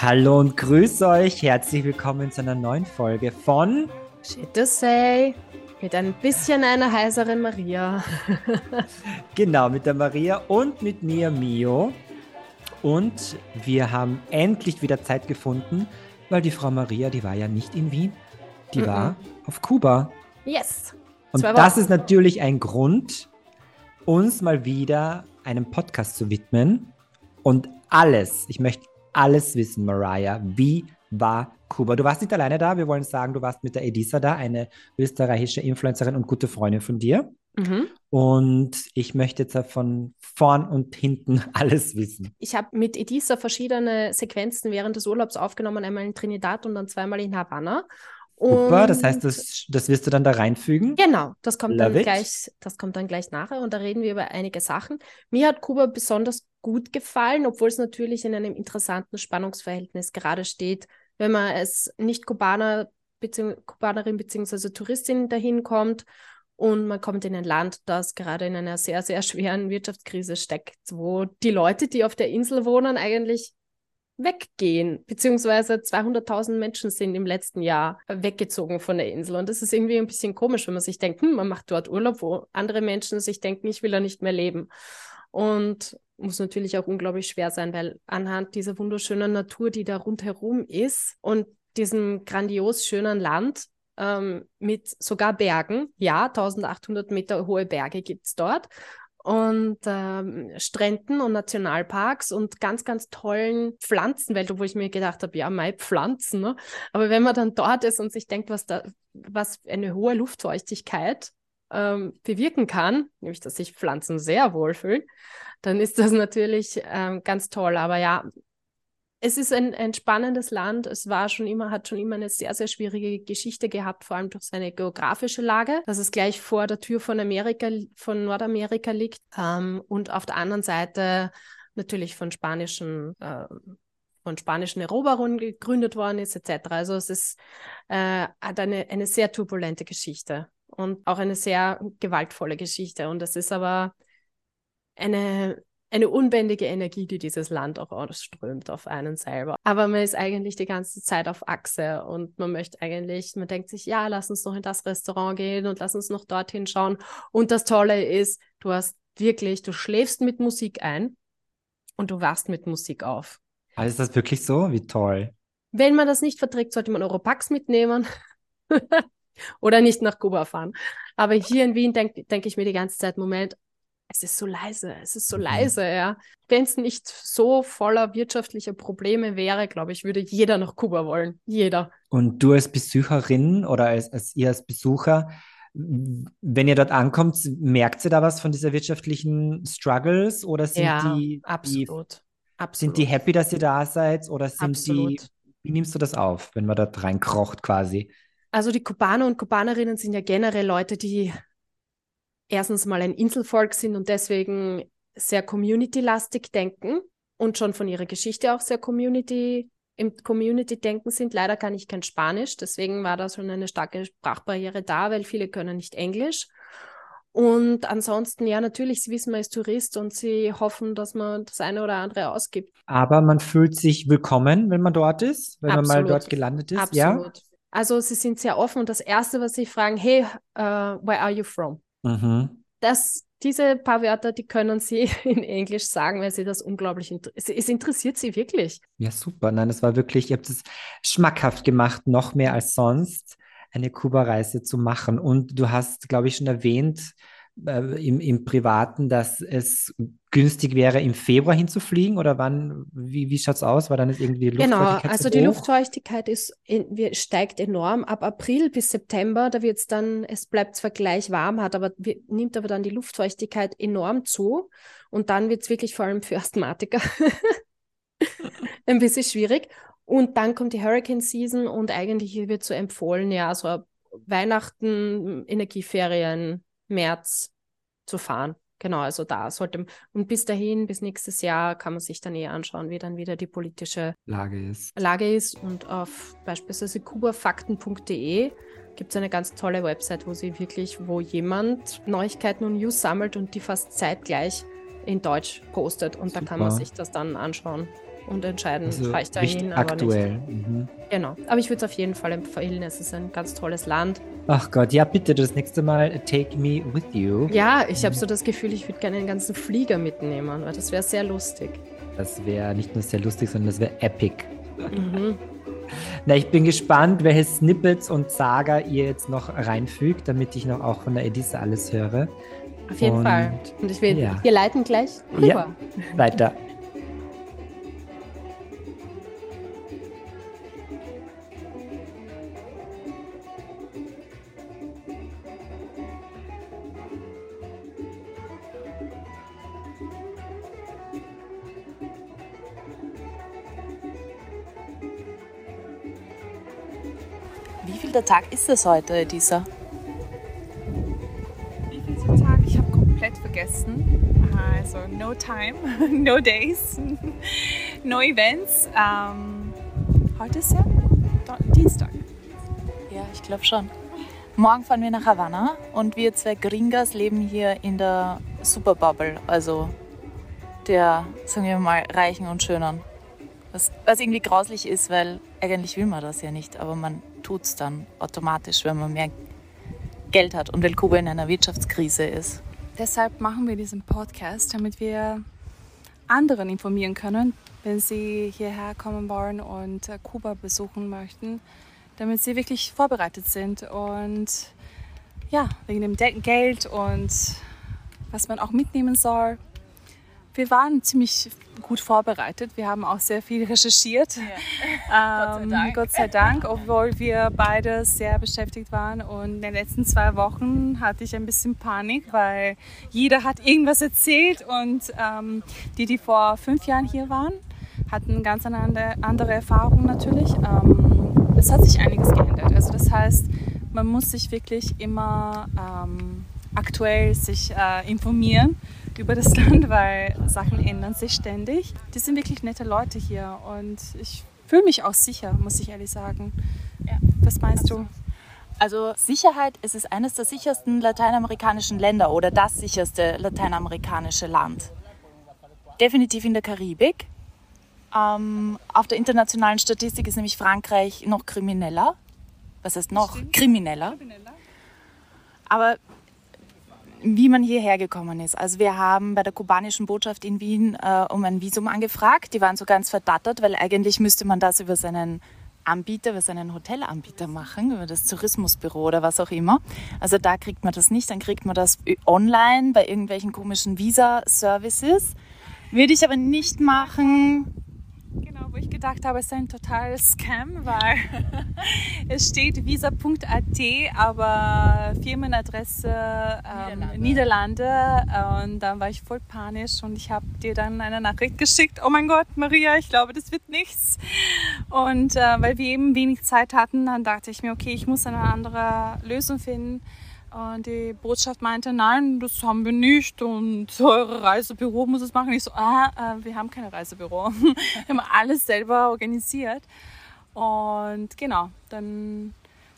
Hallo und grüß euch. Herzlich willkommen zu einer neuen Folge von Shit to say mit ein bisschen einer heiseren Maria. genau, mit der Maria und mit mir, Mio. Und wir haben endlich wieder Zeit gefunden, weil die Frau Maria, die war ja nicht in Wien, die mm -mm. war auf Kuba. Yes. Und das ist natürlich ein Grund, uns mal wieder einem Podcast zu widmen und alles, ich möchte alles wissen, Mariah. Wie war Kuba? Du warst nicht alleine da. Wir wollen sagen, du warst mit der Edisa da, eine österreichische Influencerin und gute Freundin von dir. Mhm. Und ich möchte jetzt von vorn und hinten alles wissen. Ich habe mit Edisa verschiedene Sequenzen während des Urlaubs aufgenommen, einmal in Trinidad und dann zweimal in Havanna. Super, das heißt, das, das wirst du dann da reinfügen? Genau, das kommt, dann gleich, das kommt dann gleich nachher und da reden wir über einige Sachen. Mir hat Kuba besonders gut gefallen, obwohl es natürlich in einem interessanten Spannungsverhältnis gerade steht, wenn man als Nicht-Kubaner bezieh Kubanerin bzw. Touristin dahin kommt und man kommt in ein Land, das gerade in einer sehr, sehr schweren Wirtschaftskrise steckt, wo die Leute, die auf der Insel wohnen, eigentlich weggehen, beziehungsweise 200.000 Menschen sind im letzten Jahr weggezogen von der Insel. Und das ist irgendwie ein bisschen komisch, wenn man sich denkt, hm, man macht dort Urlaub, wo andere Menschen sich denken, ich will da nicht mehr leben. Und muss natürlich auch unglaublich schwer sein, weil anhand dieser wunderschönen Natur, die da rundherum ist und diesem grandios schönen Land ähm, mit sogar Bergen, ja, 1800 Meter hohe Berge gibt es dort und ähm, Stränden und Nationalparks und ganz, ganz tollen Pflanzenwelt, wo ich mir gedacht habe, ja, mein Pflanzen. Ne? Aber wenn man dann dort ist und sich denkt, was da, was eine hohe Luftfeuchtigkeit ähm, bewirken kann, nämlich dass sich Pflanzen sehr wohlfühlen, dann ist das natürlich ähm, ganz toll. Aber ja, es ist ein, ein spannendes Land. Es war schon immer, hat schon immer eine sehr, sehr schwierige Geschichte gehabt, vor allem durch seine geografische Lage, dass es gleich vor der Tür von Amerika, von Nordamerika liegt. Ähm, und auf der anderen Seite natürlich von spanischen äh, von spanischen Eroberern gegründet worden ist, etc. Also es ist, äh, hat eine, eine sehr turbulente Geschichte und auch eine sehr gewaltvolle Geschichte. Und es ist aber eine, eine unbändige Energie, die dieses Land auch ausströmt auf einen selber. Aber man ist eigentlich die ganze Zeit auf Achse und man möchte eigentlich, man denkt sich, ja, lass uns noch in das Restaurant gehen und lass uns noch dorthin schauen. Und das Tolle ist, du hast wirklich, du schläfst mit Musik ein und du wachst mit Musik auf. Also ist das wirklich so? Wie toll. Wenn man das nicht verträgt, sollte man Europax mitnehmen. Oder nicht nach Kuba fahren. Aber hier in Wien denke denk ich mir die ganze Zeit, Moment, es ist so leise, es ist so mhm. leise, ja. Wenn es nicht so voller wirtschaftlicher Probleme wäre, glaube ich, würde jeder nach Kuba wollen. Jeder. Und du als Besucherin oder als, als ihr als Besucher, wenn ihr dort ankommt, merkt ihr da was von dieser wirtschaftlichen Struggles oder sind ja, die, absolut. Die, absolut. sind die happy, dass ihr da seid oder sind absolut. die, wie nimmst du das auf, wenn man dort reinkrocht quasi? Also die Kubaner und Kubanerinnen sind ja generell Leute, die erstens mal ein Inselvolk sind und deswegen sehr community-lastig denken und schon von ihrer Geschichte auch sehr community im Community-Denken sind. Leider kann ich kein Spanisch, deswegen war da schon eine starke Sprachbarriere da, weil viele können nicht Englisch. Und ansonsten, ja, natürlich, sie wissen, man ist Tourist und sie hoffen, dass man das eine oder andere ausgibt. Aber man fühlt sich willkommen, wenn man dort ist, wenn Absolut. man mal dort gelandet ist. Absolut. Ja? Also sie sind sehr offen und das Erste, was sie fragen, hey, uh, where are you from? Mhm. Das, diese paar Wörter, die können Sie in Englisch sagen, weil Sie das unglaublich interessiert. Es interessiert Sie wirklich. Ja, super. Nein, es war wirklich, ihr habt es schmackhaft gemacht, noch mehr als sonst, eine Kuba-Reise zu machen. Und du hast, glaube ich, schon erwähnt, äh, im, im Privaten, dass es günstig wäre, im Februar hinzufliegen oder wann, wie, wie schaut es aus? Weil dann ist irgendwie die Luftfeuchtigkeit Genau, also die Luftfeuchtigkeit ist, in, steigt enorm. Ab April bis September, da wird es dann, es bleibt zwar gleich warm, hat aber, nimmt aber dann die Luftfeuchtigkeit enorm zu und dann wird es wirklich vor allem für Asthmatiker ein bisschen schwierig. Und dann kommt die Hurricane Season und eigentlich wird so empfohlen, ja, so Weihnachten, Energieferien, März zu fahren. Genau, also da sollte und bis dahin, bis nächstes Jahr, kann man sich dann eher anschauen, wie dann wieder die politische Lage ist. Lage ist. Und auf beispielsweise kubafakten.de gibt es eine ganz tolle Website, wo sie wirklich, wo jemand Neuigkeiten und News sammelt und die fast zeitgleich in Deutsch postet. Und Super. da kann man sich das dann anschauen. Und entscheiden, Also fahre ich da hin, aber aktuell. nicht. Mhm. Genau. Aber ich würde es auf jeden Fall empfehlen. Es ist ein ganz tolles Land. Ach Gott, ja bitte das nächste Mal take me with you. Ja, ich habe so das Gefühl, ich würde gerne einen ganzen Flieger mitnehmen, weil das wäre sehr lustig. Das wäre nicht nur sehr lustig, sondern das wäre epic. Mhm. Na, ich bin gespannt, welche Snippets und Saga ihr jetzt noch reinfügt, damit ich noch auch von der Edissa alles höre. Auf jeden Und- Fall. Und ich will, ja. wir leiten gleich rüber. Ja. Weiter. Der Tag ist es heute, dieser? Wie viel ist der Tag? Ich habe komplett vergessen. Also no time, no days, no events. Ähm, heute ist ja Dienstag. Ja, ich glaube schon. Morgen fahren wir nach Havanna und wir zwei Gringas leben hier in der Superbubble, also der, sagen wir mal, Reichen und Schönen. Was, was irgendwie grauslich ist, weil eigentlich will man das ja nicht, aber man tut es dann automatisch, wenn man mehr Geld hat und weil Kuba in einer Wirtschaftskrise ist. Deshalb machen wir diesen Podcast, damit wir anderen informieren können, wenn sie hierher kommen wollen und äh, Kuba besuchen möchten, damit sie wirklich vorbereitet sind und ja, wegen dem De Geld und was man auch mitnehmen soll. Wir waren ziemlich gut vorbereitet. Wir haben auch sehr viel recherchiert. Ähm, Dank. Gott sei Dank, obwohl wir beide sehr beschäftigt waren. Und in den letzten zwei Wochen hatte ich ein bisschen Panik, weil jeder hat irgendwas erzählt und ähm, die, die vor fünf Jahren hier waren, hatten ganz andere, andere Erfahrung natürlich. Ähm, es hat sich einiges geändert. Also das heißt, man muss sich wirklich immer ähm, aktuell sich äh, informieren über das Land, weil Sachen ändern sich ständig. Die sind wirklich nette Leute hier und ich fühle mich auch sicher, muss ich ehrlich sagen. Was meinst du? Also Sicherheit, es ist eines der sichersten lateinamerikanischen Länder oder das sicherste lateinamerikanische Land. Definitiv in der Karibik. Ähm, auf der internationalen Statistik ist nämlich Frankreich noch krimineller. Was heißt noch? Krimineller. Aber wie man hierher gekommen ist. Also wir haben bei der kubanischen Botschaft in Wien äh, um ein Visum angefragt. Die waren so ganz verdattert, weil eigentlich müsste man das über seinen Anbieter, über seinen Hotelanbieter machen, über das Tourismusbüro oder was auch immer. Also da kriegt man das nicht, dann kriegt man das online bei irgendwelchen komischen Visa-Services. Würde ich aber nicht machen. Genau, wo ich gedacht habe, es ist ein totaler Scam, weil es steht visa.at, aber Firmenadresse ähm, Niederlande. Und dann war ich voll panisch und ich habe dir dann eine Nachricht geschickt. Oh mein Gott, Maria, ich glaube, das wird nichts. Und äh, weil wir eben wenig Zeit hatten, dann dachte ich mir, okay, ich muss eine andere Lösung finden. Und die Botschaft meinte, nein, das haben wir nicht und eure Reisebüro muss es machen. Ich so, ah, wir haben kein Reisebüro. wir haben alles selber organisiert. Und genau, dann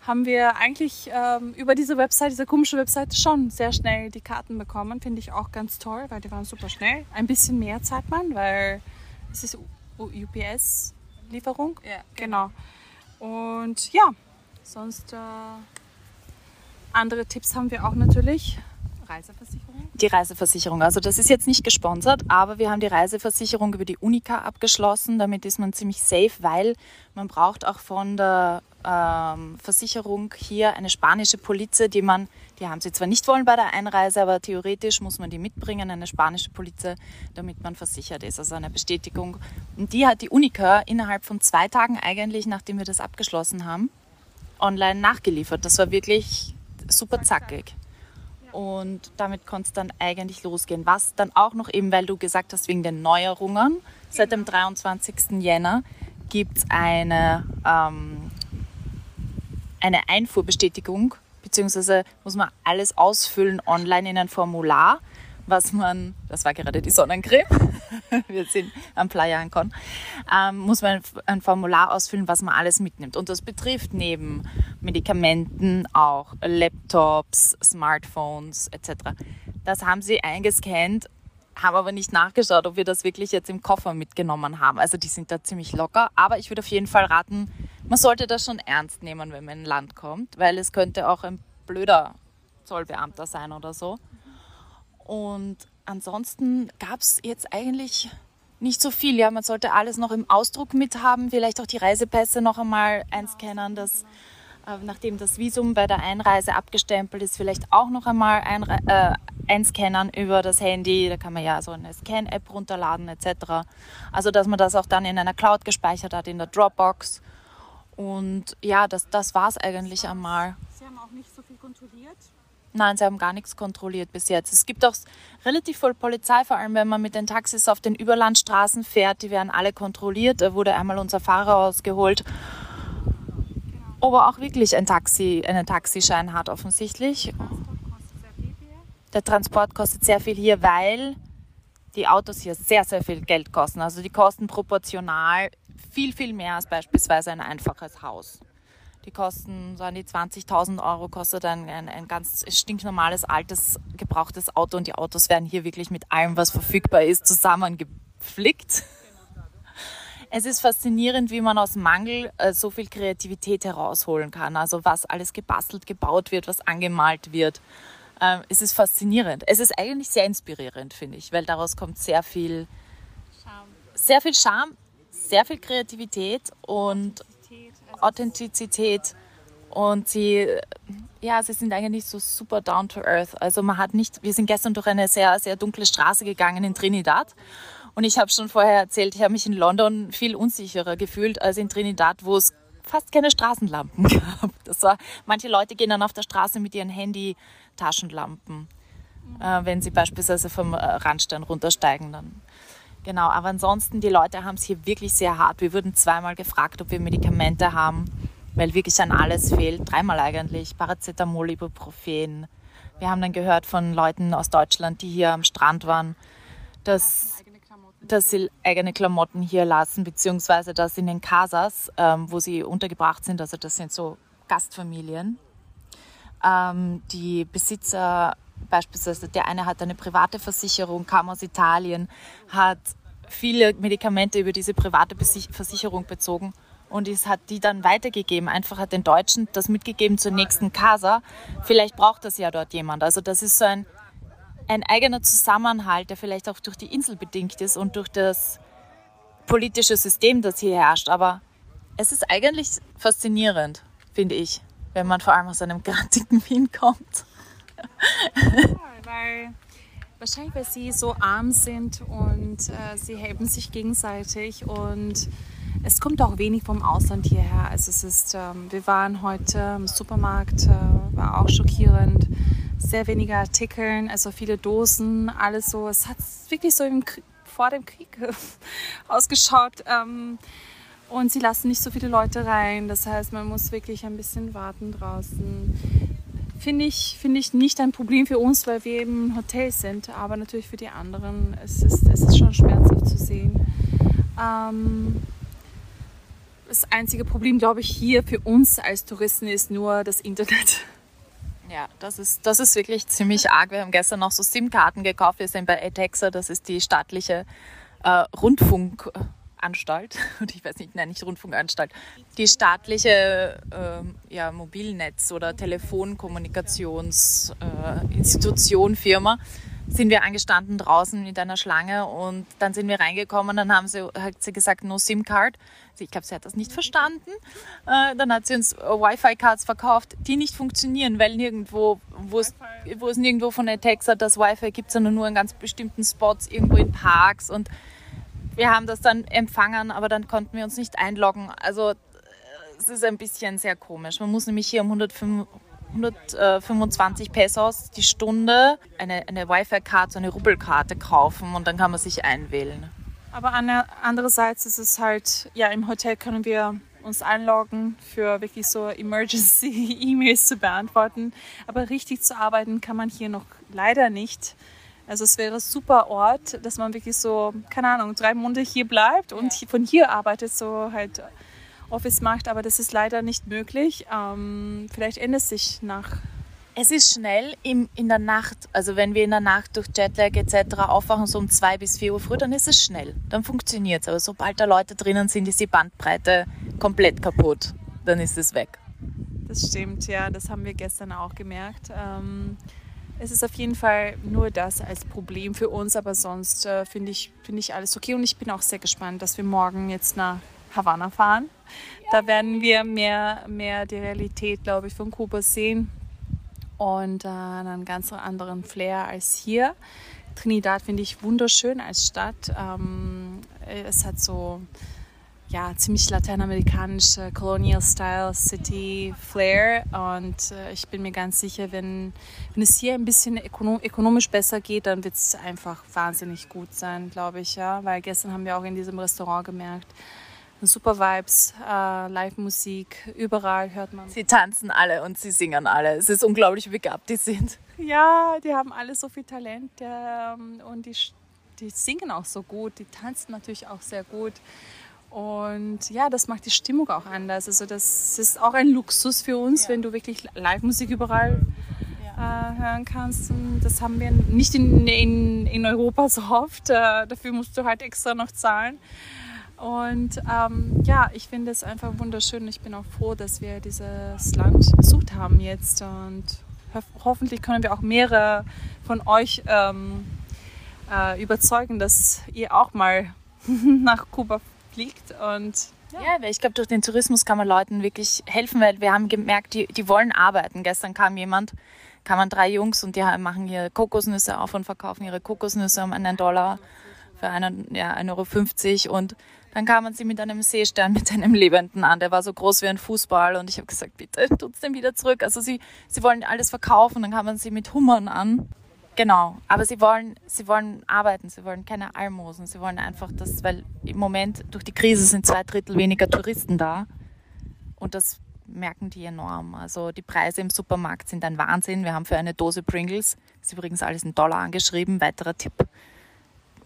haben wir eigentlich ähm, über diese Website, diese komische Website, schon sehr schnell die Karten bekommen. Finde ich auch ganz toll, weil die waren super schnell. Ein bisschen mehr zahlt man, weil es ist UPS-Lieferung. Ja, Genau. Und ja, sonst äh, andere Tipps haben wir auch natürlich. Reiseversicherung. Die Reiseversicherung. Also das ist jetzt nicht gesponsert, aber wir haben die Reiseversicherung über die Unica abgeschlossen. Damit ist man ziemlich safe, weil man braucht auch von der ähm, Versicherung hier eine spanische Polize, die man, die haben sie zwar nicht wollen bei der Einreise, aber theoretisch muss man die mitbringen, eine spanische Polize, damit man versichert ist. Also eine Bestätigung. Und die hat die Unica innerhalb von zwei Tagen eigentlich, nachdem wir das abgeschlossen haben, online nachgeliefert. Das war wirklich super zackig. Und damit konnte es dann eigentlich losgehen. Was dann auch noch eben, weil du gesagt hast, wegen den Neuerungen, seit dem 23. Jänner gibt es eine, ähm, eine Einfuhrbestätigung, beziehungsweise muss man alles ausfüllen online in ein Formular, was man, das war gerade die Sonnencreme, wir sind am Playa Ancon, ähm, muss man ein Formular ausfüllen, was man alles mitnimmt. Und das betrifft neben Medikamenten auch Laptops, Smartphones etc. Das haben sie eingescannt, haben aber nicht nachgeschaut, ob wir das wirklich jetzt im Koffer mitgenommen haben. Also die sind da ziemlich locker. Aber ich würde auf jeden Fall raten, man sollte das schon ernst nehmen, wenn man in ein Land kommt, weil es könnte auch ein blöder Zollbeamter sein oder so. Und ansonsten gab es jetzt eigentlich nicht so viel. Ja, man sollte alles noch im Ausdruck mithaben, vielleicht auch die Reisepässe noch einmal einscannen, dass äh, nachdem das Visum bei der Einreise abgestempelt ist, vielleicht auch noch einmal ein, äh, einscannen über das Handy. Da kann man ja so eine Scan-App runterladen etc. Also dass man das auch dann in einer Cloud gespeichert hat, in der Dropbox. Und ja, das, das war es eigentlich einmal. Sie haben auch nicht so viel kontrolliert? Nein, sie haben gar nichts kontrolliert bis jetzt. Es gibt auch relativ viel Polizei, vor allem wenn man mit den Taxis auf den Überlandstraßen fährt. Die werden alle kontrolliert. Da wurde einmal unser Fahrer ausgeholt. Ob er auch wirklich ein Taxi, einen Taxischein hat, offensichtlich. Der Transport kostet sehr viel hier, weil die Autos hier sehr, sehr viel Geld kosten. Also die kosten proportional viel, viel mehr als beispielsweise ein einfaches Haus. Die kosten so an die 20.000 Euro, kostet ein, ein, ein ganz stinknormales, altes, gebrauchtes Auto und die Autos werden hier wirklich mit allem, was verfügbar ist, zusammengeflickt. Es ist faszinierend, wie man aus Mangel äh, so viel Kreativität herausholen kann. Also was alles gebastelt, gebaut wird, was angemalt wird. Ähm, es ist faszinierend. Es ist eigentlich sehr inspirierend, finde ich, weil daraus kommt sehr viel Charme. sehr viel Charme, sehr viel Kreativität und Authentizität und sie, ja, sie sind eigentlich so super down to earth. Also man hat nicht, wir sind gestern durch eine sehr, sehr dunkle Straße gegangen in Trinidad und ich habe schon vorher erzählt, ich habe mich in London viel unsicherer gefühlt als in Trinidad, wo es fast keine Straßenlampen gab. Das war, manche Leute gehen dann auf der Straße mit ihren Handy-Taschenlampen, äh, wenn sie beispielsweise vom äh, Randstein runtersteigen. Dann Genau, aber ansonsten, die Leute haben es hier wirklich sehr hart. Wir wurden zweimal gefragt, ob wir Medikamente haben, weil wirklich an alles fehlt. Dreimal eigentlich. Paracetamol, Ibuprofen. Wir haben dann gehört von Leuten aus Deutschland, die hier am Strand waren, dass, dass sie eigene Klamotten hier lassen, beziehungsweise dass in den Casas, ähm, wo sie untergebracht sind, also das sind so Gastfamilien, ähm, die Besitzer beispielsweise der eine hat eine private Versicherung, kam aus Italien, hat viele Medikamente über diese private Versicherung bezogen und es hat die dann weitergegeben. Einfach hat den Deutschen das mitgegeben zur nächsten Casa. Vielleicht braucht das ja dort jemand. Also das ist so ein, ein eigener Zusammenhalt, der vielleicht auch durch die Insel bedingt ist und durch das politische System, das hier herrscht. Aber es ist eigentlich faszinierend, finde ich, wenn man vor allem aus einem grantigen Wien kommt. Weil wahrscheinlich, weil sie so arm sind und äh, sie helfen sich gegenseitig und es kommt auch wenig vom Ausland hierher. Also es ist, ähm, wir waren heute im Supermarkt, äh, war auch schockierend. Sehr wenige Artikel, also viele Dosen, alles so. Es hat wirklich so im, vor dem Krieg ausgeschaut. Ähm, und sie lassen nicht so viele Leute rein. Das heißt, man muss wirklich ein bisschen warten draußen finde ich, find ich nicht ein Problem für uns, weil wir eben Hotel sind. Aber natürlich für die anderen es ist es ist schon schmerzhaft zu sehen. Ähm, das einzige Problem, glaube ich, hier für uns als Touristen ist nur das Internet. Ja, das ist, das ist wirklich ziemlich arg. Wir haben gestern noch so SIM-Karten gekauft. Wir sind bei ATEXA, das ist die staatliche äh, Rundfunk. Anstalt, und ich weiß nicht, nein, nicht Rundfunkanstalt, die staatliche äh, ja, Mobilnetz- oder Telefonkommunikationsinstitution, äh, Firma, sind wir angestanden draußen mit einer Schlange und dann sind wir reingekommen, dann haben sie, hat sie gesagt, no SIM-Card. Ich glaube, sie hat das nicht verstanden. Äh, dann hat sie uns Wi-Fi-Cards verkauft, die nicht funktionieren, weil nirgendwo, wo es, wo es nirgendwo von der Texa das Wi-Fi gibt, sondern nur in ganz bestimmten Spots, irgendwo in Parks und wir haben das dann empfangen, aber dann konnten wir uns nicht einloggen. Also es ist ein bisschen sehr komisch. Man muss nämlich hier um 105, 125 Pesos die Stunde eine, eine Wi-Fi-Karte, eine Rubbelkarte kaufen und dann kann man sich einwählen. Aber andererseits ist es halt, ja, im Hotel können wir uns einloggen für wirklich so Emergency-E-Mails zu beantworten. Aber richtig zu arbeiten kann man hier noch leider nicht. Also es wäre ein super Ort, dass man wirklich so, keine Ahnung, drei Monate hier bleibt und ja. von hier arbeitet, so halt Office macht, aber das ist leider nicht möglich. Ähm, vielleicht ändert sich nach Es ist schnell im, in der Nacht, also wenn wir in der Nacht durch Jetlag etc. aufwachen, so um zwei bis vier Uhr früh, dann ist es schnell, dann funktioniert es. Aber sobald da Leute drinnen sind, ist die Bandbreite komplett kaputt, dann ist es weg. Das stimmt, ja, das haben wir gestern auch gemerkt. Ähm, es ist auf jeden Fall nur das als Problem für uns, aber sonst äh, finde ich, find ich alles okay und ich bin auch sehr gespannt, dass wir morgen jetzt nach Havanna fahren. Da werden wir mehr, mehr die Realität, glaube ich, von Kuba sehen und äh, einen ganz anderen Flair als hier. Trinidad finde ich wunderschön als Stadt. Ähm, es hat so ja, ziemlich lateinamerikanische Colonial Style City Flair und äh, ich bin mir ganz sicher, wenn, wenn es hier ein bisschen ökonom ökonomisch besser geht, dann wird es einfach wahnsinnig gut sein, glaube ich, ja, weil gestern haben wir auch in diesem Restaurant gemerkt, super Vibes, äh, Live-Musik, überall hört man. Sie tanzen alle und sie singen alle. Es ist unglaublich, wie begabt die sind. Ja, die haben alle so viel Talent ähm, und die, die singen auch so gut, die tanzen natürlich auch sehr gut. Und ja, das macht die Stimmung auch anders. Also das ist auch ein Luxus für uns, ja. wenn du wirklich Live-Musik überall ja. äh, hören kannst. Und das haben wir nicht in, in, in Europa so oft. Äh, dafür musst du halt extra noch zahlen. Und ähm, ja, ich finde es einfach wunderschön. Ich bin auch froh, dass wir dieses Land besucht haben jetzt. Und ho hoffentlich können wir auch mehrere von euch ähm, äh, überzeugen, dass ihr auch mal nach Kuba fliegt. Und ja, ja ich glaube, durch den Tourismus kann man Leuten wirklich helfen, weil wir haben gemerkt, die, die wollen arbeiten. Gestern kam jemand, kamen drei Jungs und die machen hier Kokosnüsse auf und verkaufen ihre Kokosnüsse um einen Dollar für einen, ja, 1,50 Euro. Und dann kamen sie mit einem Seestern, mit einem Lebenden an. Der war so groß wie ein Fußball. Und ich habe gesagt, bitte tut's den wieder zurück. Also sie, sie wollen alles verkaufen. Dann kamen sie mit Hummern an. Genau. Aber sie wollen, sie wollen arbeiten. Sie wollen keine Almosen. Sie wollen einfach das, weil im Moment durch die Krise sind zwei Drittel weniger Touristen da. Und das merken die enorm. Also die Preise im Supermarkt sind ein Wahnsinn. Wir haben für eine Dose Pringles, ist übrigens alles in Dollar angeschrieben, weiterer Tipp,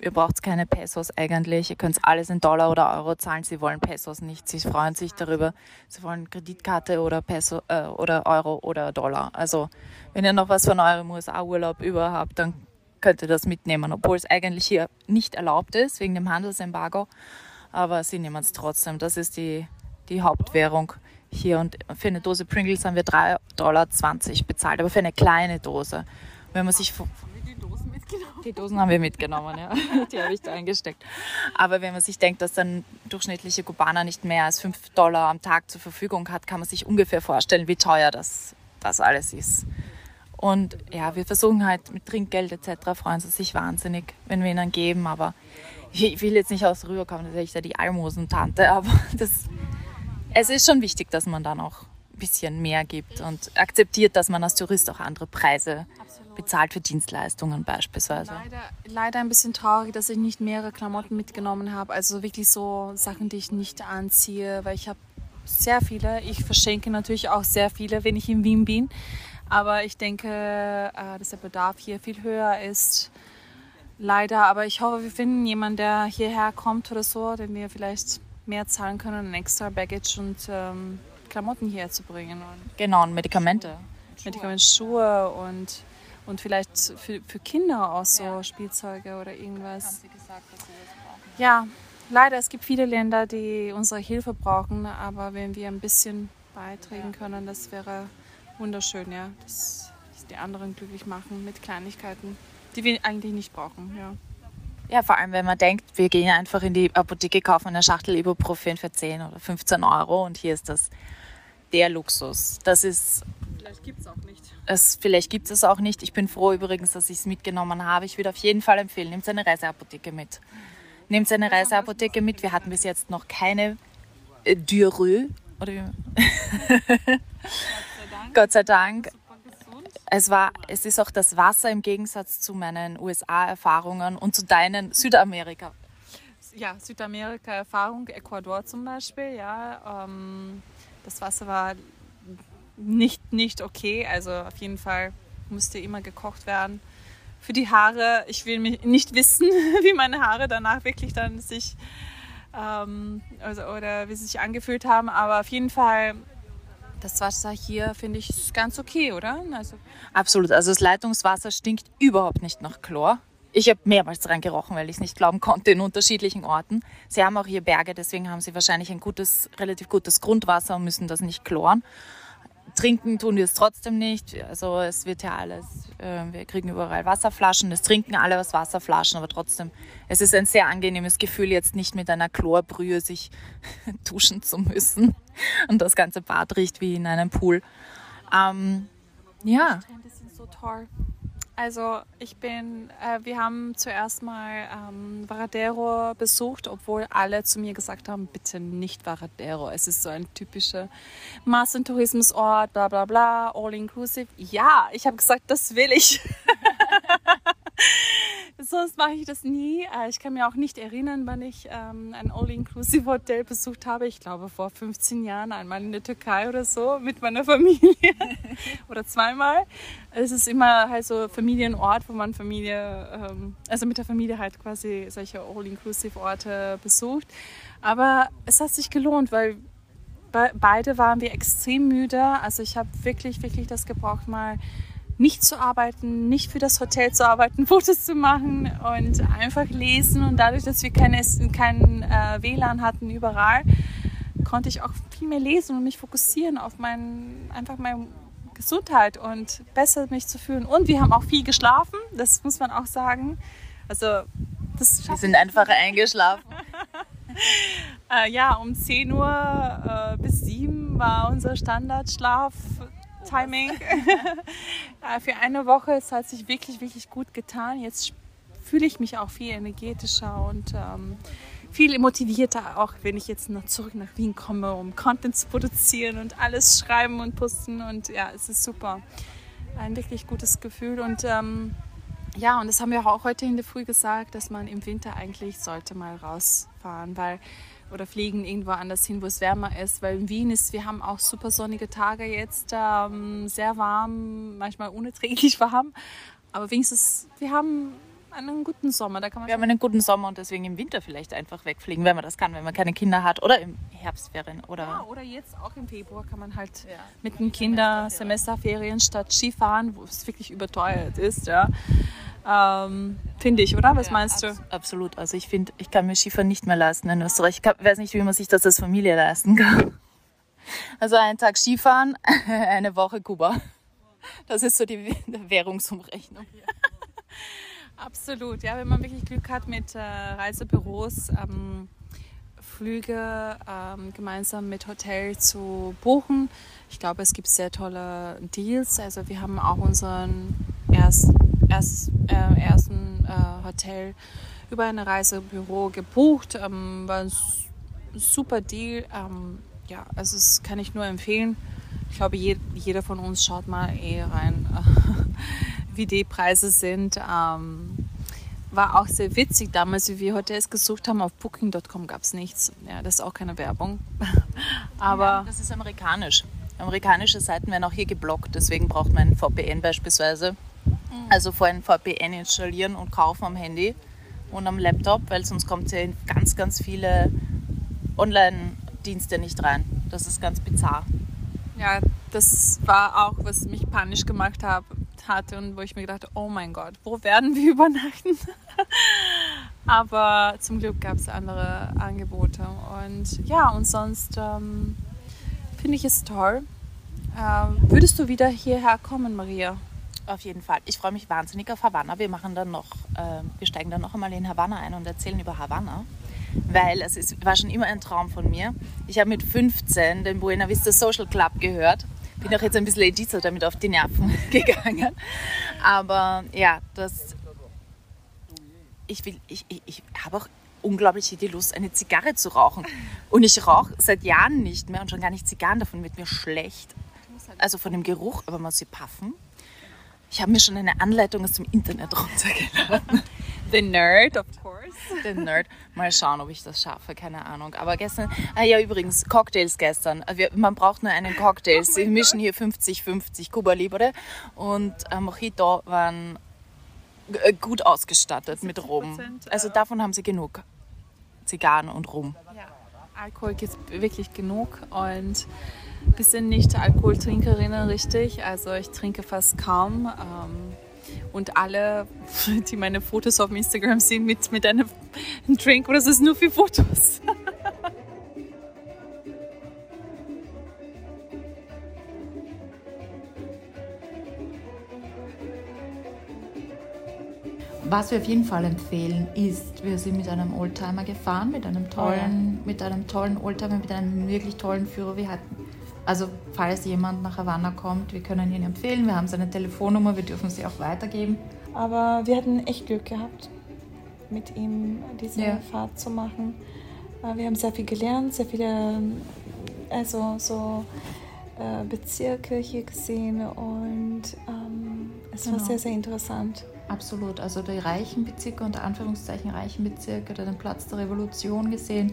ihr braucht keine Pesos eigentlich, ihr könnt alles in Dollar oder Euro zahlen, sie wollen Pesos nicht, sie freuen sich darüber, sie wollen Kreditkarte oder Peso äh, oder Euro oder Dollar. Also wenn ihr noch was von eurem USA-Urlaub über habt, dann könnt ihr das mitnehmen, obwohl es eigentlich hier nicht erlaubt ist, wegen dem Handelsembargo, aber sie nehmen es trotzdem. Das ist die, die Hauptwährung hier. Und für eine Dose Pringles haben wir 3,20 Dollar bezahlt, aber für eine kleine Dose. Wenn man sich die Dosen haben wir mitgenommen, ja. Die habe ich da eingesteckt. Aber wenn man sich denkt, dass ein durchschnittlicher Kubaner nicht mehr als 5 Dollar am Tag zur Verfügung hat, kann man sich ungefähr vorstellen, wie teuer das, das alles ist. Und ja, wir versuchen halt mit Trinkgeld etc. freuen sie sich wahnsinnig, wenn wir ihnen geben. Aber ich will jetzt nicht aus rüberkommen, dass ich da die Almosentante, aber das, es ist schon wichtig, dass man dann auch ein bisschen mehr gibt und akzeptiert, dass man als Tourist auch andere Preise bezahlt für Dienstleistungen beispielsweise. Leider, leider ein bisschen traurig, dass ich nicht mehrere Klamotten mitgenommen habe. Also wirklich so Sachen, die ich nicht anziehe, weil ich habe sehr viele. Ich verschenke natürlich auch sehr viele, wenn ich in Wien bin. Aber ich denke, äh, dass der Bedarf hier viel höher ist. Leider, aber ich hoffe, wir finden jemanden, der hierher kommt oder so, den wir vielleicht mehr zahlen können, ein extra Baggage und ähm, Klamotten hierher zu bringen. Und genau, und Medikamente. Medikamente, Schuhe und und vielleicht für, für Kinder auch so ja. Spielzeuge oder irgendwas. Haben Sie gesagt, dass Sie das brauchen? Ja, leider, es gibt viele Länder, die unsere Hilfe brauchen, aber wenn wir ein bisschen beitragen ja. können, das wäre wunderschön, ja. Dass die anderen glücklich machen mit Kleinigkeiten, die wir eigentlich nicht brauchen, ja. Ja, vor allem, wenn man denkt, wir gehen einfach in die Apotheke, kaufen eine Schachtel Ibuprofen für 10 oder 15 Euro und hier ist das der Luxus. Das ist. Vielleicht gibt es auch nicht. Es, vielleicht gibt es auch nicht. Ich bin froh übrigens, dass ich es mitgenommen habe. Ich würde auf jeden Fall empfehlen, nehmt eine Reiseapotheke mit. Nehmt eine Reiseapotheke mit. Wir hatten bis jetzt noch keine äh, Dürrö. Oder wie? Gott sei Dank. Es, war, es ist auch das Wasser im Gegensatz zu meinen USA-Erfahrungen und zu deinen Südamerika. Ja, Südamerika-Erfahrung, Ecuador zum Beispiel, ja. Ähm, das Wasser war nicht, nicht okay. Also auf jeden Fall musste immer gekocht werden. Für die Haare, ich will nicht wissen, wie meine Haare danach wirklich dann sich ähm, also, oder wie sie sich angefühlt haben, aber auf jeden Fall das Wasser hier finde ich ganz okay, oder? Also Absolut. Also das Leitungswasser stinkt überhaupt nicht nach Chlor. Ich habe mehrmals dran gerochen, weil ich es nicht glauben konnte in unterschiedlichen Orten. Sie haben auch hier Berge, deswegen haben sie wahrscheinlich ein gutes, relativ gutes Grundwasser und müssen das nicht chloren. Trinken tun wir es trotzdem nicht. Also es wird ja alles, äh, wir kriegen überall Wasserflaschen, es trinken alle aus Wasserflaschen, aber trotzdem, es ist ein sehr angenehmes Gefühl, jetzt nicht mit einer Chlorbrühe sich duschen zu müssen und das ganze Bad riecht wie in einem Pool. Ähm, ja. So toll. Also ich bin, äh, wir haben zuerst mal ähm, Varadero besucht, obwohl alle zu mir gesagt haben, bitte nicht Varadero. Es ist so ein typischer Massentourismusort, bla bla bla, all inclusive. Ja, ich habe gesagt, das will ich. Sonst mache ich das nie. Äh, ich kann mir auch nicht erinnern, wann ich ähm, ein All-Inclusive-Hotel besucht habe. Ich glaube vor 15 Jahren, einmal in der Türkei oder so, mit meiner Familie. oder zweimal. Es ist immer halt so Familienort, wo man Familie, ähm, also mit der Familie halt quasi solche All-Inclusive-Orte besucht. Aber es hat sich gelohnt, weil beide waren wir extrem müde. Also ich habe wirklich, wirklich das gebraucht, mal nicht zu arbeiten, nicht für das Hotel zu arbeiten, Fotos zu machen und einfach lesen. Und dadurch, dass wir kein, kein äh, WLAN hatten überall, konnte ich auch viel mehr lesen und mich fokussieren auf mein, einfach meine Gesundheit und besser mich zu fühlen. Und wir haben auch viel geschlafen, das muss man auch sagen. Also, das wir sind einfach eingeschlafen. äh, ja, um 10 Uhr äh, bis 7 war unser Standardschlaf Timing. für eine Woche, es hat sich wirklich, wirklich gut getan. Jetzt fühle ich mich auch viel energetischer und ähm, viel motivierter, auch wenn ich jetzt noch zurück nach Wien komme, um Content zu produzieren und alles schreiben und posten. Und ja, es ist super. Ein wirklich gutes Gefühl. Und ähm, ja, und das haben wir auch heute in der Früh gesagt, dass man im Winter eigentlich sollte mal rausfahren, weil oder fliegen irgendwo anders hin, wo es wärmer ist, weil in Wien ist, wir haben auch super sonnige Tage jetzt, ähm, sehr warm, manchmal unerträglich warm, aber wenigstens, wir haben einen guten Sommer. Da kann man wir haben einen guten Sommer und deswegen im Winter vielleicht einfach wegfliegen, wenn man das kann, wenn man keine Kinder hat oder im Herbstferien. Oder, ja, oder jetzt auch im Februar kann man halt ja. mit den Kindern Semesterferien statt Skifahren, wo es wirklich überteuert ist, ja, ähm, finde ich, oder? Was ja, meinst du? Absolut. Also ich finde, ich kann mir Skifahren nicht mehr leisten in Österreich. Ich weiß nicht, wie man sich das als Familie leisten kann. Also einen Tag Skifahren, eine Woche Kuba. Das ist so die Währungsumrechnung. Absolut, ja, wenn man wirklich Glück hat mit äh, Reisebüros, ähm, Flüge ähm, gemeinsam mit Hotel zu buchen. Ich glaube, es gibt sehr tolle Deals. Also wir haben auch unseren erst, erst, äh, ersten äh, Hotel über ein Reisebüro gebucht. Ähm, war ein super Deal. Ähm, ja, also das kann ich nur empfehlen. Ich glaube, je, jeder von uns schaut mal eh rein, wie die Preise sind. Ähm, war auch sehr witzig damals, wie wir Hotels gesucht haben. Auf Booking.com gab es nichts. Ja, das ist auch keine Werbung. Aber ja, das ist amerikanisch. Amerikanische Seiten werden auch hier geblockt, deswegen braucht man ein VPN beispielsweise. Mhm. Also vor ein VPN installieren und kaufen am Handy und am Laptop, weil sonst kommt ja in ganz, ganz viele Online-Dienste nicht rein. Das ist ganz bizarr. Ja, das war auch, was mich panisch gemacht hat, hatte und wo ich mir gedacht oh mein Gott, wo werden wir übernachten? Aber zum Glück gab es andere Angebote. Und ja, und sonst ähm, finde ich es toll. Ähm, würdest du wieder hierher kommen, Maria? Auf jeden Fall. Ich freue mich wahnsinnig auf Havanna. Wir machen dann noch, äh, wir steigen dann noch einmal in Havanna ein und erzählen über Havanna. Weil es ist, war schon immer ein Traum von mir. Ich habe mit 15 den Buena Vista Social Club gehört bin auch jetzt ein bisschen Editor damit auf die Nerven gegangen. Aber ja, das. Ich will, ich, ich, ich habe auch unglaublich die Lust, eine Zigarre zu rauchen. Und ich rauche seit Jahren nicht mehr und schon gar nicht Zigarren, davon wird mir schlecht. Also von dem Geruch, aber man sie puffen. Ich habe mir schon eine Anleitung aus dem Internet runtergeladen. The Nerd, of course. The Nerd. Mal schauen, ob ich das schaffe, keine Ahnung. Aber gestern, ah ja, übrigens, Cocktails gestern. Wir, man braucht nur einen Cocktail. Oh Sie mischen hier 50-50 Cuba Libre und äh, Mojito waren äh, gut ausgestattet mit Rum. Also davon haben sie genug. Zigarren und Rum. Ja. Alkohol gibt es wirklich genug und wir sind nicht Alkoholtrinkerinnen richtig. Also ich trinke fast kaum. Ähm, und alle, die meine Fotos auf Instagram sehen mit, mit einem Drink, oder es ist nur für Fotos. Was wir auf jeden Fall empfehlen, ist, wir sind mit einem Oldtimer gefahren, mit einem tollen, oh ja. mit einem tollen Oldtimer, mit einem wirklich tollen Führer. Wir hatten, also falls jemand nach Havanna kommt, wir können ihn empfehlen. Wir haben seine Telefonnummer, wir dürfen sie auch weitergeben. Aber wir hatten echt Glück gehabt, mit ihm diese ja. Fahrt zu machen. Äh, wir haben sehr viel gelernt, sehr viele, also so äh, Bezirke hier gesehen und ähm, es genau. war sehr, sehr interessant. Absolut. Also die reichen Bezirke, unter Anführungszeichen reichen Bezirke, den Platz der Revolution gesehen,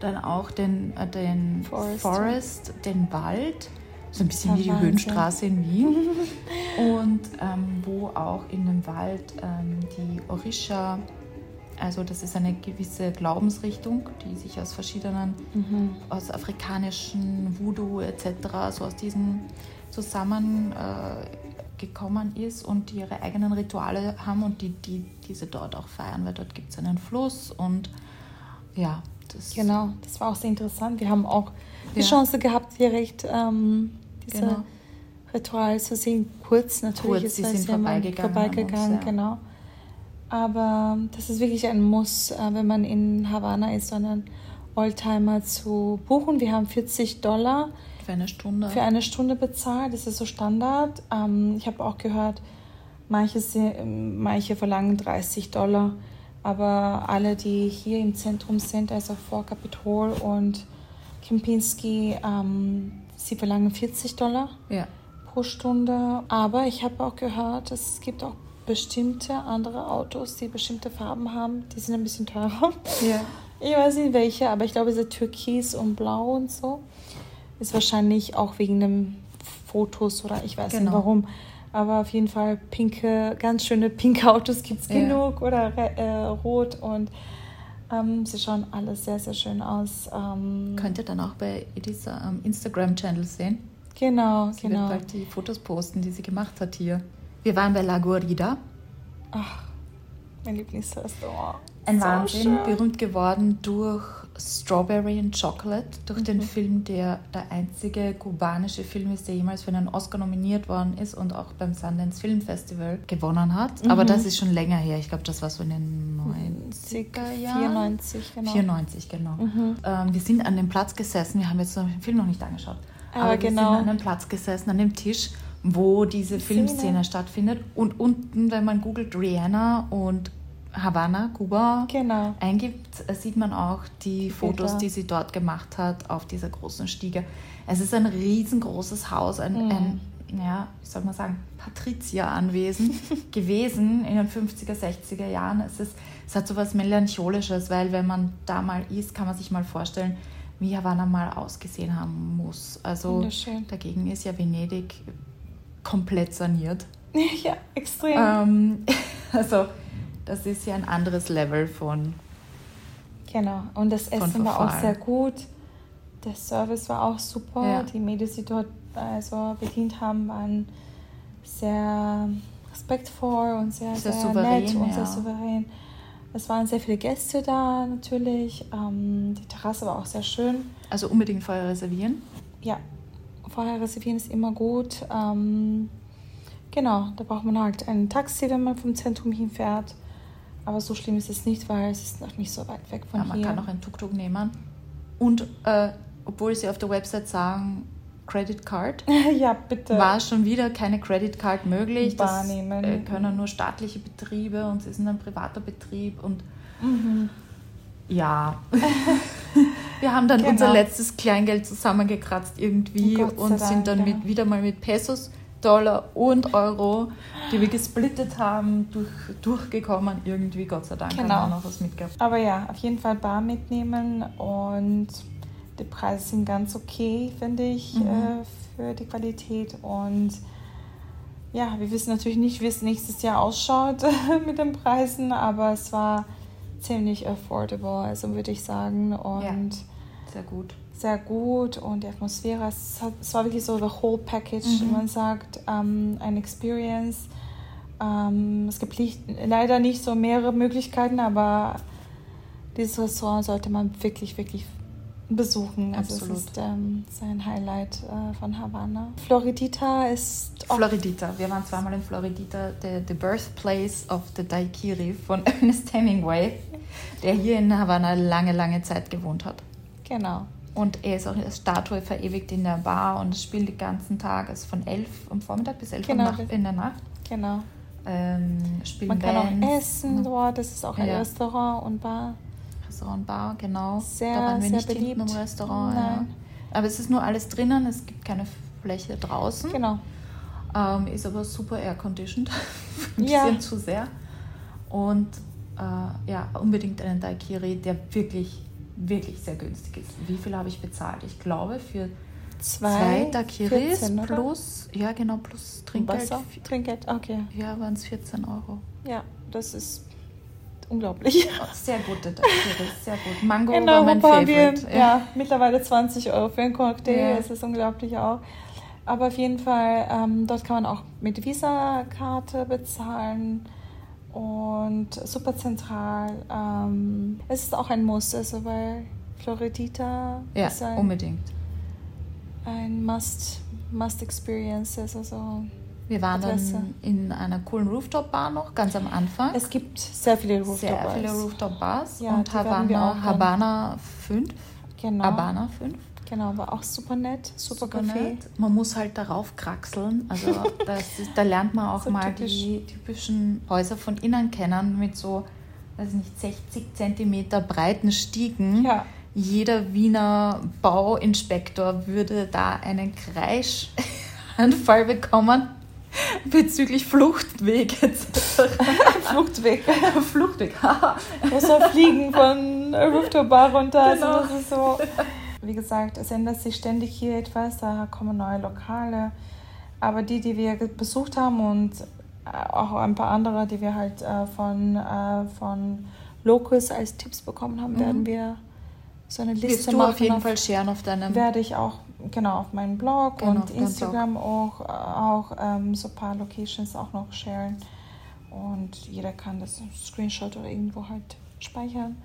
dann auch den, äh, den Forest. Forest. den Wald, so ein bisschen wie die Wahnsinn. Höhenstraße in Wien. Und ähm, wo auch in dem Wald ähm, die Orisha, also das ist eine gewisse Glaubensrichtung, die sich aus verschiedenen, mhm. aus afrikanischen Voodoo etc., so aus diesen zusammen äh, gekommen ist und die ihre eigenen Rituale haben und die, die diese dort auch feiern, weil dort gibt es einen Fluss und ja. Das genau, das war auch sehr interessant. Wir haben auch die ja. Chance gehabt, hier recht ähm, diese genau. Rituale zu sehen. Kurz natürlich Kurz, ist sie sind vorbeigegangen. vorbeigegangen uns, ja. genau. Aber das ist wirklich ein Muss, äh, wenn man in Havanna ist, so einen Oldtimer zu buchen. Wir haben 40 Dollar für eine Stunde? Für eine Stunde bezahlt. Das ist so Standard. Ähm, ich habe auch gehört, manche, manche verlangen 30 Dollar. Aber alle, die hier im Zentrum sind, also vor Kapitol und Kempinski, ähm, sie verlangen 40 Dollar ja. pro Stunde. Aber ich habe auch gehört, es gibt auch bestimmte andere Autos, die bestimmte Farben haben. Die sind ein bisschen teurer. Ja. Ich weiß nicht welche, aber ich glaube, diese Türkis und Blau und so. Ist wahrscheinlich auch wegen dem Fotos oder ich weiß genau. nicht warum. Aber auf jeden Fall pinke, ganz schöne pinke Autos gibt es ja. genug oder äh, rot und ähm, sie schauen alle sehr, sehr schön aus. Ähm, Könnt ihr dann auch bei dieser ähm, Instagram-Channel sehen? Genau, sie genau. Sie wird bald die Fotos posten, die sie gemacht hat hier. Wir waren bei La Guarida. Ach, mein Lieblingsrestaurant. Ein so Wahnsinn, schön. berühmt geworden durch Strawberry and Chocolate, durch mhm. den Film, der der einzige kubanische Film ist, der jemals für einen Oscar nominiert worden ist und auch beim Sundance Film Festival gewonnen hat. Mhm. Aber das ist schon länger her. Ich glaube, das war so in den 90er Jahren. 94, genau. 94, genau. Mhm. Ähm, wir sind an dem Platz gesessen, wir haben jetzt den Film noch nicht angeschaut. Aber, aber wir genau. sind an dem Platz gesessen, an dem Tisch, wo diese Filmszene stattfindet. Und unten, wenn man googelt Rihanna und Havanna, Kuba genau. eingibt, äh, sieht man auch die Fotos, die sie dort gemacht hat auf dieser großen Stiege. Es ist ein riesengroßes Haus, ein, mhm. ein ja, wie soll man sagen, Patrizieranwesen gewesen in den 50er, 60er Jahren. Es, ist, es hat so was Melancholisches, weil wenn man da mal ist, kann man sich mal vorstellen, wie Havanna mal ausgesehen haben muss. Also dagegen ist ja Venedig komplett saniert. Ja, extrem. Ähm, also das ist ja ein anderes Level von. Genau, und das Essen war auch sehr gut. Der Service war auch super. Ja. Die Mädels, die dort also bedient haben, waren sehr respektvoll und sehr, sehr, sehr souverän, nett und ja. sehr souverän. Es waren sehr viele Gäste da natürlich. Ähm, die Terrasse war auch sehr schön. Also unbedingt vorher reservieren? Ja, vorher reservieren ist immer gut. Ähm, genau, da braucht man halt ein Taxi, wenn man vom Zentrum hinfährt. Aber so schlimm ist es nicht, weil es ist noch nicht so weit weg von ja, man hier. Man kann auch ein Tuk-Tuk nehmen. Und äh, obwohl sie auf der Website sagen, Credit Card. ja, bitte. War schon wieder keine Credit Card möglich. Wahrnehmen. Das äh, können nur staatliche Betriebe und sie sind ein privater Betrieb und mhm. ja. Wir haben dann genau. unser letztes Kleingeld zusammengekratzt irgendwie und sind dann mit, wieder mal mit Pesos Dollar und Euro, die wir gesplittet haben, durch, durchgekommen irgendwie, Gott sei Dank genau. haben wir noch was mitgehabt. Aber ja, auf jeden Fall Bar mitnehmen und die Preise sind ganz okay, finde ich, mhm. äh, für die Qualität und ja, wir wissen natürlich nicht, wie es nächstes Jahr ausschaut mit den Preisen, aber es war ziemlich affordable, also würde ich sagen. Und ja, Sehr gut. Sehr gut und die Atmosphäre, es, hat, es war wirklich so the whole package, mhm. man sagt, ähm, eine Experience. Ähm, es gibt leider nicht so mehrere Möglichkeiten, aber dieses Restaurant sollte man wirklich, wirklich besuchen. Absolut. Also es ist ähm, sein Highlight äh, von Havanna. Floridita ist... Floridita. Wir waren zweimal in Floridita, the, the birthplace of the Daikiri von Ernest Hemingway, der hier in Havanna lange, lange Zeit gewohnt hat. Genau. Und er ist auch als Statue verewigt in der Bar und spielt den ganzen Tag, also von 11 am Vormittag bis 11 genau. In der Nacht. Genau. Ähm, Man kann auch essen dort, das ist auch ein ja. Restaurant und Bar. Restaurant Bar, genau. Sehr, da waren wir sehr nicht beliebt. hinten im Restaurant. Ja. Aber es ist nur alles drinnen, es gibt keine Fläche draußen. Genau. Ähm, ist aber super air-conditioned. Ein ja. bisschen zu sehr. Und äh, ja, unbedingt einen Daikiri, der wirklich, wirklich sehr günstig ist. Wie viel habe ich bezahlt? Ich glaube für zwei, zwei Daikiris 14, plus, ja genau, plus Trinkgeld. Wasser? Trinkgeld, okay. Ja, waren es 14 Euro. Ja, das ist unglaublich. Oh, sehr gute Daiquiris, sehr gut. Mango In war mein Favorite. Wir, ja. ja. mittlerweile 20 Euro für einen Cocktail, ja. das ist unglaublich auch. Aber auf jeden Fall, ähm, dort kann man auch mit Visa-Karte bezahlen und super zentral. Ähm, es ist auch ein Muss, also weil Floridita ja, ist ein, unbedingt. ein Must, Must Experience, also wir waren Adresse. dann in einer coolen Rooftop-Bar noch, ganz am Anfang. Es gibt sehr viele Rooftop-Bars. Sehr viele Rooftop-Bars. Ja, und Havana, Habana 5. Genau. Habana 5. Genau, war auch super nett, super, super Café. Nett. Man muss halt darauf kraxeln. Also ist, da lernt man auch so mal typisch. die typischen Häuser von innen kennen mit so, weiß nicht, 60 Zentimeter breiten Stiegen. Ja. Jeder Wiener Bauinspektor würde da einen Kreischanfall bekommen bezüglich Fluchtweg Fluchtweg. Fluchtweg. Muss er fliegen von Rooftop-Bar runter. Also genau. Also das ist so. Wie gesagt, es ändert sich ständig hier etwas, da kommen neue Lokale. Aber die, die wir besucht haben und äh, auch ein paar andere, die wir halt äh, von, äh, von Locals als Tipps bekommen haben, mhm. werden wir so eine Liste Willst du machen. auf jeden auf, Fall scheren auf deinem... Werde ich auch, genau, auf meinem Blog genau, und Instagram Blog. auch, auch ähm, so ein paar Locations auch noch sharen. Und jeder kann das Screenshot oder irgendwo halt speichern.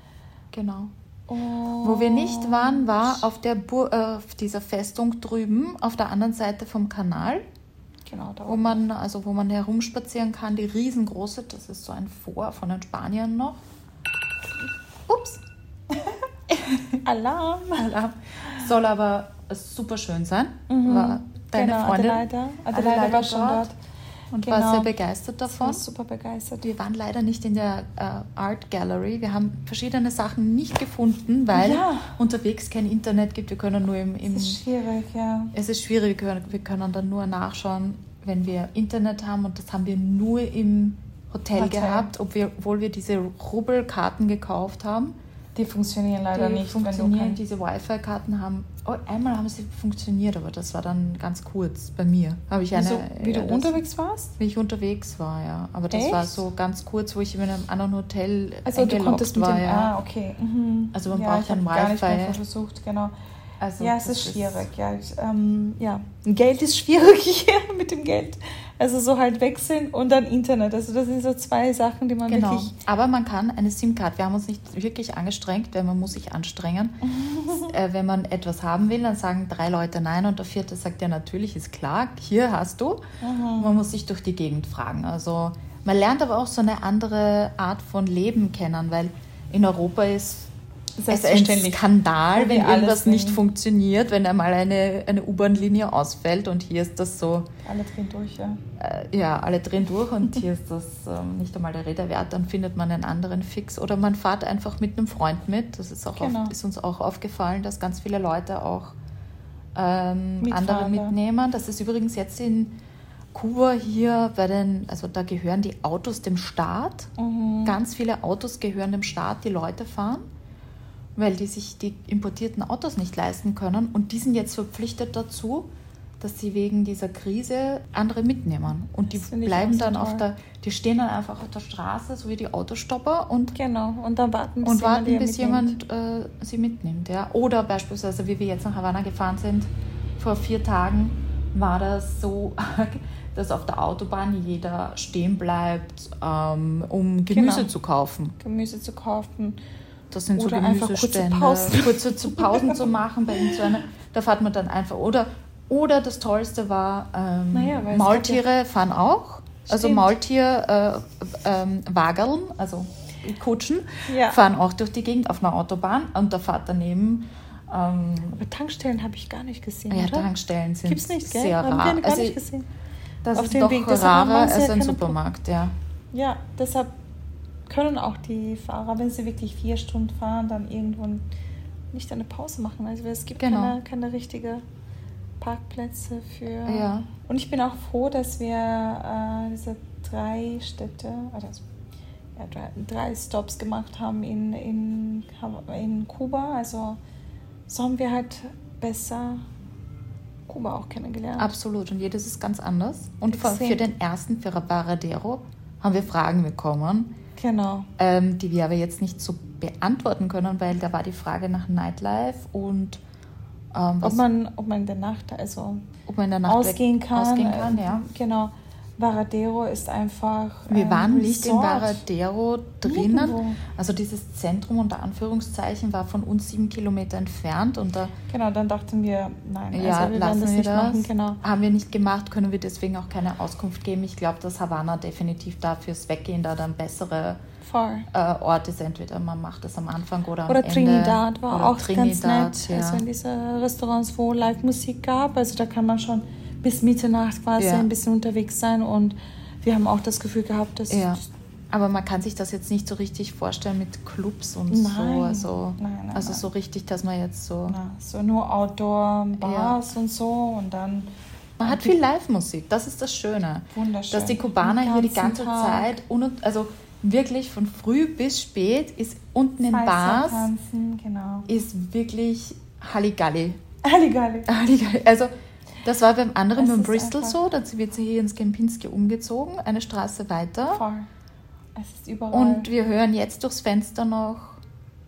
Genau. Und Wo wir nicht waren, war auf, der äh, auf dieser Festung drüben, auf der anderen Seite vom Kanal. Genau, da wo man, also wo man herumspazieren kann, die riesengroße, das ist so ein Vor von den Spaniern noch. Ups. Alarm. Alarm. Soll aber super schön sein. Mhm. War deine genau, Freundin Adelaide. Adelaide, Adelaide war schon dort. Und genau. war sehr begeistert davon. War super begeistert. Wir waren leider nicht in der äh, Art Gallery. Wir haben verschiedene Sachen nicht gefunden, weil ja. unterwegs kein Internet gibt. Wir können nur im, im. Es ist schwierig, ja. Es ist schwierig. Wir können, wir können dann nur nachschauen, wenn wir Internet haben. Und das haben wir nur im Hotel, Hotel. gehabt, obwohl wir diese Rubelkarten gekauft haben. Die funktionieren leider die nicht. Funktionieren, diese Wi-Fi-Karten haben. Oh, einmal haben sie funktioniert, aber das war dann ganz kurz bei mir. Habe ich eine. So, wie du unterwegs warst? Wie ich unterwegs war, ja. Aber das Echt? war so ganz kurz, wo ich in einem anderen Hotel also, du konntest war. Dem, ja. Ah, okay. Mhm. Also man ja, braucht dann Wi-Fi. Gar nicht mehr versucht, genau. Also ja, es ist schwierig. Ist ja, ich, ähm, ja, Geld ist schwierig hier mit dem Geld. Also so halt wechseln und dann Internet. Also das sind so zwei Sachen, die man genau. wirklich... Aber man kann eine SIM-Card, wir haben uns nicht wirklich angestrengt, weil man muss sich anstrengen. äh, wenn man etwas haben will, dann sagen drei Leute nein und der vierte sagt, ja natürlich, ist klar, hier hast du. Mhm. Man muss sich durch die Gegend fragen. Also man lernt aber auch so eine andere Art von Leben kennen, weil in Europa ist es ist ein Skandal, wenn irgendwas nicht funktioniert, wenn einmal eine, eine U-Bahn-Linie ausfällt und hier ist das so. Alle drehen durch, ja. Äh, ja, alle drehen durch und hier ist das ähm, nicht einmal der Rede wert, dann findet man einen anderen Fix oder man fährt einfach mit einem Freund mit. Das ist, auch genau. auf, ist uns auch aufgefallen, dass ganz viele Leute auch ähm, andere mitnehmen. Das ist übrigens jetzt in Kuba hier bei den, also da gehören die Autos dem Staat. Mhm. Ganz viele Autos gehören dem Staat, die Leute fahren weil die sich die importierten Autos nicht leisten können und die sind jetzt verpflichtet dazu, dass sie wegen dieser Krise andere mitnehmen. Und die bleiben dann auf der, die stehen dann einfach auf der Straße, so wie die Autostopper und genau und dann warten bis und jemand, warten, bis jemand äh, sie mitnimmt, ja. Oder beispielsweise, wie wir jetzt nach Havanna gefahren sind, vor vier Tagen war das so dass auf der Autobahn jeder stehen bleibt, ähm, um Gemüse genau. zu kaufen. Gemüse zu kaufen. Das sind oder so Gemüsestände. Kurze Pausen, kurze zu Pausen zu machen bei irgendeiner. Da fährt man dann einfach. Oder, oder das Tollste war, ähm, naja, Maultiere fahren auch. Also Maultier, äh, äh, Wageln, also Kutschen, ja. fahren auch durch die Gegend auf einer Autobahn und da fährt daneben. Ähm, Aber Tankstellen habe ich gar nicht gesehen. Ja, oder? Tankstellen sind Gibt's nicht, gell? sehr rar. Haben wir gar also, nicht gesehen. Das auf ist doch Weg. rarer als ein Supermarkt, ja. Ja, deshalb können auch die Fahrer, wenn sie wirklich vier Stunden fahren, dann irgendwo nicht eine Pause machen. Also es gibt genau. keine, keine richtige Parkplätze für. Ja. Und ich bin auch froh, dass wir äh, diese drei Städte, also ja, drei, drei Stops gemacht haben in, in, in Kuba. Also so haben wir halt besser Kuba auch kennengelernt. Absolut. Und jedes ist ganz anders. Und für, für, den ersten, für Varadero, haben wir Fragen bekommen. Genau. Ähm, die wir aber jetzt nicht so beantworten können, weil da war die Frage nach Nightlife und ähm, ob, man, ob man in der Nacht, also ob man in der Nacht ausgehen kann. Ausgehen kann, ja. Genau. Varadero ist einfach. Wir waren nicht in Varadero drinnen. Nirgendwo. Also dieses Zentrum unter Anführungszeichen war von uns sieben Kilometer entfernt. Und da, genau, dann dachten wir, nein, ja, also wir lassen das wir nicht das. machen. Genau. Haben wir nicht gemacht, können wir deswegen auch keine Auskunft geben. Ich glaube, dass Havanna definitiv dafür's Weggehen da dann bessere äh, Orte ist. Entweder man macht das am Anfang oder am oder Ende. Trinidad war oder auch Trinidad, ganz nett. Ja. Also in diese Restaurants, wo Live-Musik gab. Also da kann man schon bis Mitternacht quasi ja. ein bisschen unterwegs sein und wir haben auch das Gefühl gehabt, dass. Ja. Aber man kann sich das jetzt nicht so richtig vorstellen mit Clubs und nein. so. Also, nein, nein, also so richtig, dass man jetzt so. So nur Outdoor-Bars ja. und so und dann. Man hat viel Live-Musik, das ist das Schöne. Wunderschön. Dass die Kubaner hier die ganze Tag. Zeit, also wirklich von früh bis spät ist unten in Bars, tanzen, genau. ist wirklich Halligalli. Halligalli. Halligalli. Also das war beim anderen, beim Bristol so, da wird sie hier ins Kempinski umgezogen, eine Straße weiter. Voll. Es ist überall. Und wir hören jetzt durchs Fenster noch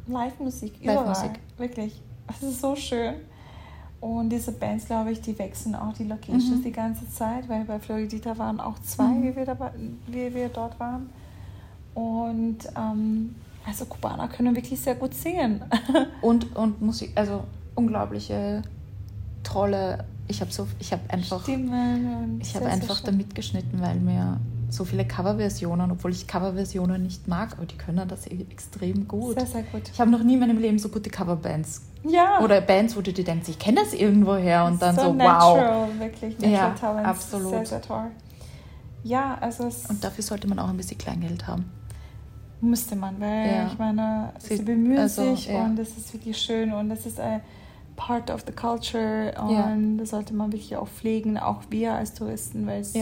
Live-Musik. Live-Musik. Wirklich. Es ist so schön. Und diese Bands, glaube ich, die wechseln auch die Locations mhm. die ganze Zeit, weil bei Floridita waren auch zwei, mhm. wie, wir da, wie wir dort waren. Und ähm, also Kubaner können wirklich sehr gut singen. und, und Musik, also unglaubliche, tolle ich habe so, ich habe einfach, Stimmen ich habe einfach da mitgeschnitten, weil mir so viele Coverversionen, obwohl ich Coverversionen nicht mag, aber die können das e- extrem gut. Sehr, sehr gut. Ich habe noch nie in meinem Leben so gute Coverbands. Ja. Oder Bands, wo du dir denkst, ich kenne das irgendwoher und dann so, so natural, wow. wirklich natural ja, Talents. absolut. Sehr, sehr toll. Ja, also Und dafür sollte man auch ein bisschen Kleingeld haben. Müsste man, weil ja. ich meine, sie, sie bemühen also, sich ja. und es ist wirklich schön und es ist ein part of the culture und das sollte man wirklich auch pflegen, auch wir als Touristen, weil es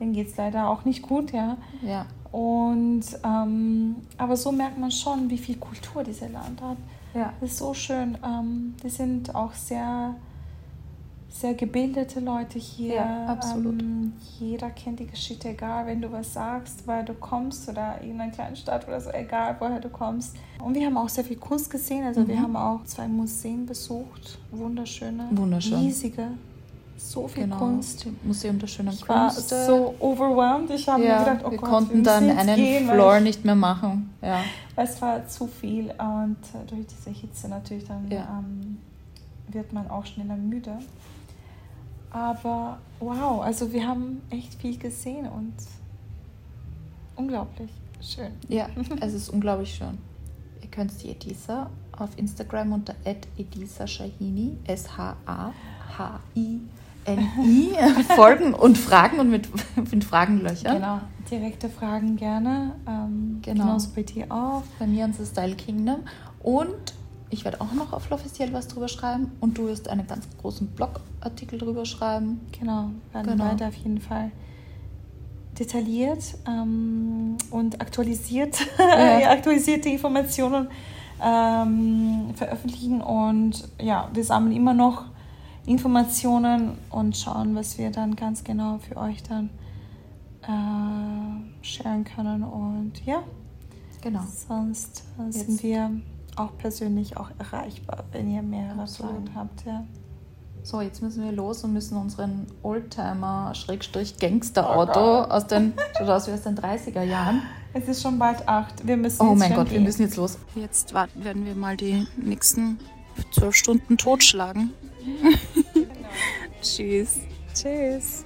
denen geht es leider auch nicht gut, ja. ja. Und ähm, aber so merkt man schon, wie viel Kultur dieses Land hat. Ja. Das ist so schön. Ähm, die sind auch sehr sehr gebildete Leute hier. Ja, absolut. Ähm, jeder kennt die Geschichte, egal wenn du was sagst, woher du kommst oder in einer kleinen Stadt oder so, egal woher du kommst. Und wir haben auch sehr viel Kunst gesehen. Also mhm. wir haben auch zwei Museen besucht, wunderschöne, Wunderschön. riesige. So viel genau. Kunst. Museum der schönen ich Kunst. War so overwhelmed. Ich habe ja, mir gedacht, oh wir Gott, konnten wir dann einen gehen, Floor nicht mehr machen. Ja. Es war zu viel und äh, durch diese Hitze natürlich dann ja. ähm, wird man auch schneller müde. Aber wow, also wir haben echt viel gesehen und unglaublich schön. Ja, es ist unglaublich schön. Ihr könnt die Edisa auf Instagram unter Edisa Shahini, S-H-A-H-I-N-I, folgen und fragen und mit, mit Fragen löchern. Genau, direkte Fragen gerne. Ähm, genau. Genauso bei dir auch. Bei mir unser Style Kingdom. Und ich werde auch noch auf L'Officiel was drüber schreiben und du wirst einen ganz großen Blogartikel drüber schreiben. Genau, werden genau. weiter auf jeden Fall detailliert ähm, und aktualisiert, ja. aktualisierte Informationen ähm, veröffentlichen und ja, wir sammeln immer noch Informationen und schauen, was wir dann ganz genau für euch dann äh, sharen können. Und ja, genau. Sonst äh, sind wir auch persönlich auch erreichbar, wenn ihr mehrere Absolut. Fragen habt. Ja. So, jetzt müssen wir los und müssen unseren Oldtimer-Gangster-Auto oh aus den, aus wie aus den 30er Jahren. Es ist schon bald acht. Wir müssen Oh mein Gott, gehen. wir müssen jetzt los. Jetzt warten, werden wir mal die nächsten zwölf Stunden totschlagen. Tschüss. Tschüss.